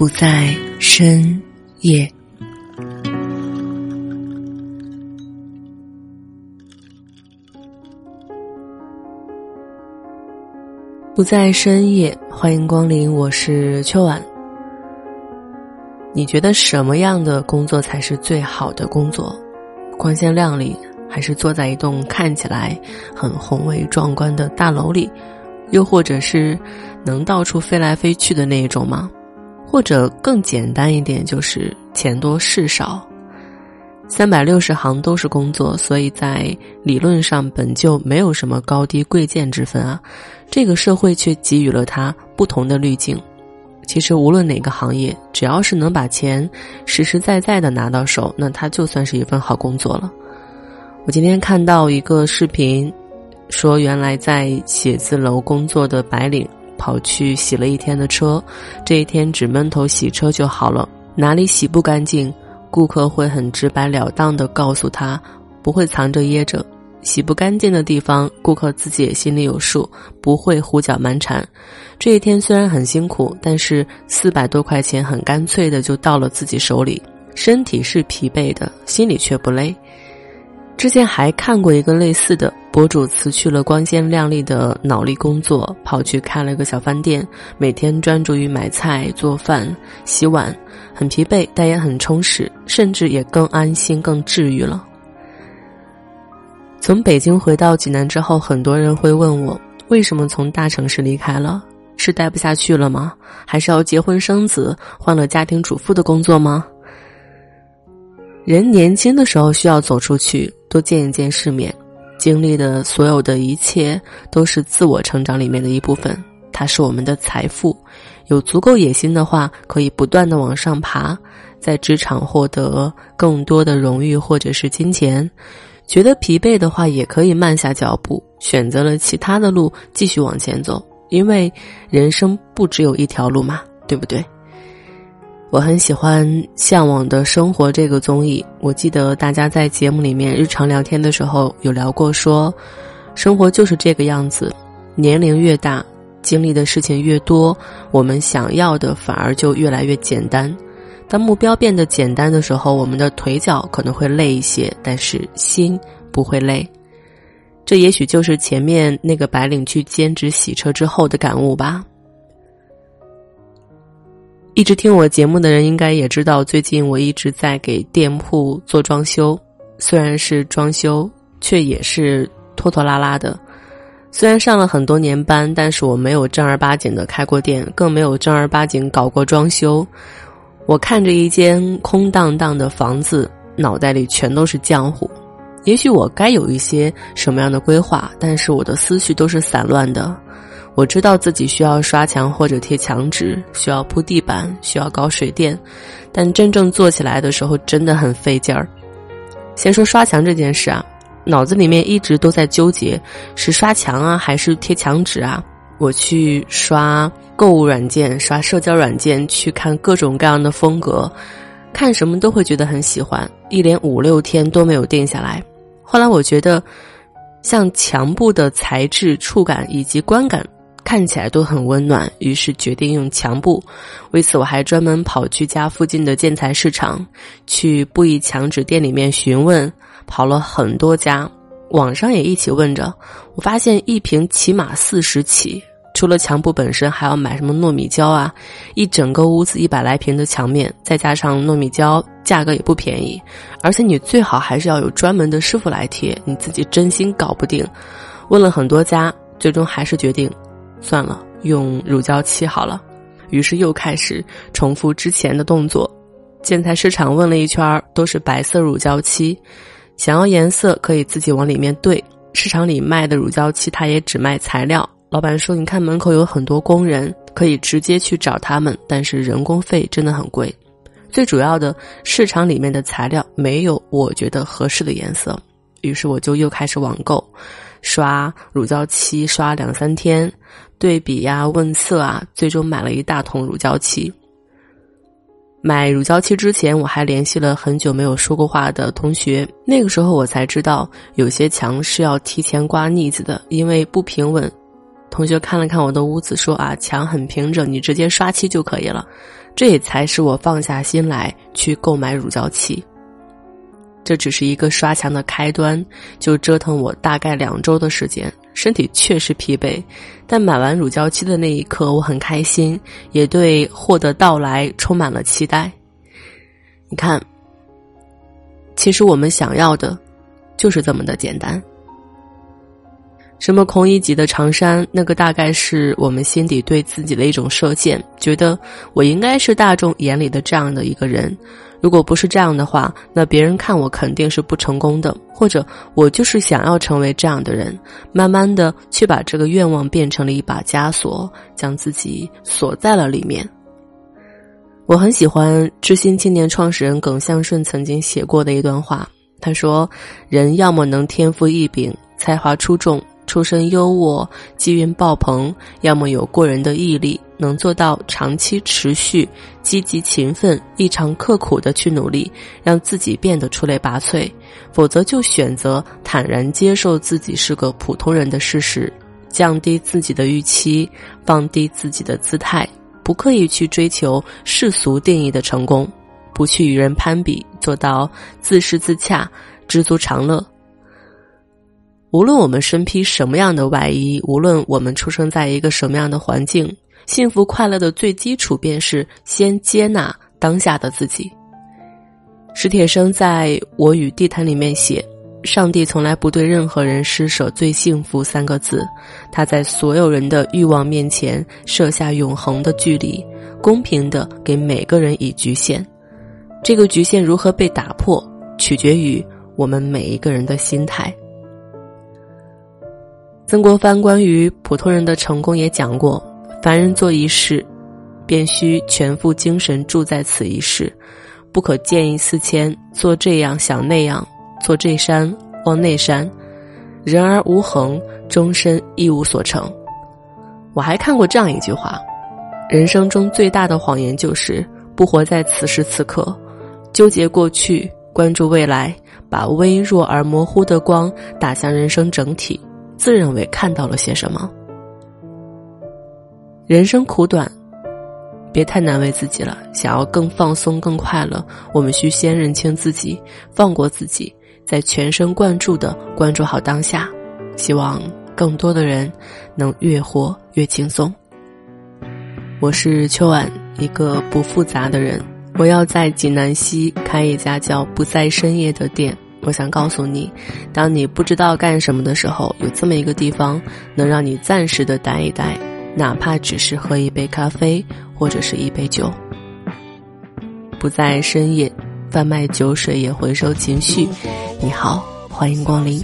不在深夜。不在深夜，欢迎光临，我是秋晚。你觉得什么样的工作才是最好的工作？光鲜亮丽，还是坐在一栋看起来很宏伟壮观的大楼里？又或者是能到处飞来飞去的那一种吗？或者更简单一点，就是钱多事少，三百六十行都是工作，所以在理论上本就没有什么高低贵贱之分啊。这个社会却给予了他不同的滤镜。其实无论哪个行业，只要是能把钱实实在在的拿到手，那他就算是一份好工作了。我今天看到一个视频。说原来在写字楼工作的白领跑去洗了一天的车，这一天只闷头洗车就好了，哪里洗不干净，顾客会很直白了当的告诉他，不会藏着掖着。洗不干净的地方，顾客自己也心里有数，不会胡搅蛮缠。这一天虽然很辛苦，但是四百多块钱很干脆的就到了自己手里，身体是疲惫的，心里却不累。之前还看过一个类似的。博主辞去了光鲜亮丽的脑力工作，跑去开了个小饭店，每天专注于买菜、做饭、洗碗，很疲惫，但也很充实，甚至也更安心、更治愈了。从北京回到济南之后，很多人会问我，为什么从大城市离开了？是待不下去了吗？还是要结婚生子，换了家庭主妇的工作吗？人年轻的时候需要走出去，多见一见世面。经历的所有的一切都是自我成长里面的一部分，它是我们的财富。有足够野心的话，可以不断的往上爬，在职场获得更多的荣誉或者是金钱。觉得疲惫的话，也可以慢下脚步，选择了其他的路继续往前走。因为人生不只有一条路嘛，对不对？我很喜欢《向往的生活》这个综艺。我记得大家在节目里面日常聊天的时候有聊过，说生活就是这个样子。年龄越大，经历的事情越多，我们想要的反而就越来越简单。当目标变得简单的时候，我们的腿脚可能会累一些，但是心不会累。这也许就是前面那个白领去兼职洗车之后的感悟吧。一直听我节目的人应该也知道，最近我一直在给店铺做装修，虽然是装修，却也是拖拖拉拉的。虽然上了很多年班，但是我没有正儿八经的开过店，更没有正儿八经搞过装修。我看着一间空荡荡的房子，脑袋里全都是浆糊。也许我该有一些什么样的规划，但是我的思绪都是散乱的。我知道自己需要刷墙或者贴墙纸，需要铺地板，需要搞水电，但真正做起来的时候真的很费劲儿。先说刷墙这件事啊，脑子里面一直都在纠结，是刷墙啊还是贴墙纸啊？我去刷购物软件，刷社交软件，去看各种各样的风格，看什么都会觉得很喜欢，一连五六天都没有定下来。后来我觉得，像墙布的材质、触感以及观感。看起来都很温暖，于是决定用墙布。为此，我还专门跑去家附近的建材市场，去布艺墙纸店里面询问，跑了很多家，网上也一起问着。我发现一瓶起码四十起，除了墙布本身，还要买什么糯米胶啊？一整个屋子一百来平的墙面，再加上糯米胶，价格也不便宜。而且你最好还是要有专门的师傅来贴，你自己真心搞不定。问了很多家，最终还是决定。算了，用乳胶漆好了。于是又开始重复之前的动作。建材市场问了一圈，都是白色乳胶漆。想要颜色可以自己往里面兑。市场里卖的乳胶漆，他也只卖材料。老板说：“你看门口有很多工人，可以直接去找他们，但是人工费真的很贵。最主要的，市场里面的材料没有我觉得合适的颜色。”于是我就又开始网购。刷乳胶漆刷两三天，对比呀、问色啊，最终买了一大桶乳胶漆。买乳胶漆之前，我还联系了很久没有说过话的同学。那个时候我才知道，有些墙是要提前刮腻子的，因为不平稳。同学看了看我的屋子，说：“啊，墙很平整，你直接刷漆就可以了。”这也才使我放下心来去购买乳胶漆。这只是一个刷墙的开端，就折腾我大概两周的时间，身体确实疲惫。但买完乳胶漆的那一刻，我很开心，也对获得到来充满了期待。你看，其实我们想要的，就是这么的简单。什么空一级的长衫，那个大概是我们心底对自己的一种设限，觉得我应该是大众眼里的这样的一个人。如果不是这样的话，那别人看我肯定是不成功的，或者我就是想要成为这样的人。慢慢的，去把这个愿望变成了一把枷锁，将自己锁在了里面。我很喜欢知心青年创始人耿向顺曾经写过的一段话，他说：“人要么能天赋异禀，才华出众。”出身优渥，机运爆棚，要么有过人的毅力，能做到长期持续、积极勤奋、异常刻苦的去努力，让自己变得出类拔萃；否则就选择坦然接受自己是个普通人的事实，降低自己的预期，放低自己的姿态，不刻意去追求世俗定义的成功，不去与人攀比，做到自适自洽，知足常乐。无论我们身披什么样的外衣，无论我们出生在一个什么样的环境，幸福快乐的最基础便是先接纳当下的自己。史铁生在我与地毯里面写：“上帝从来不对任何人施舍最幸福三个字，他在所有人的欲望面前设下永恒的距离，公平的给每个人以局限。这个局限如何被打破，取决于我们每一个人的心态。”曾国藩关于普通人的成功也讲过：凡人做一事，便须全副精神注在此一事，不可见异思迁，做这样想那样，做这山望那山，人而无恒，终身一无所成。我还看过这样一句话：人生中最大的谎言就是不活在此时此刻，纠结过去，关注未来，把微弱而模糊的光打向人生整体。自认为看到了些什么？人生苦短，别太难为自己了。想要更放松、更快乐，我们需先认清自己，放过自己，再全神贯注的关注好当下。希望更多的人能越活越轻松。我是秋晚，一个不复杂的人。我要在济南西开一家叫“不在深夜”的店。我想告诉你，当你不知道干什么的时候，有这么一个地方能让你暂时的待一待，哪怕只是喝一杯咖啡或者是一杯酒。不在深夜，贩卖酒水也回收情绪。你好，欢迎光临。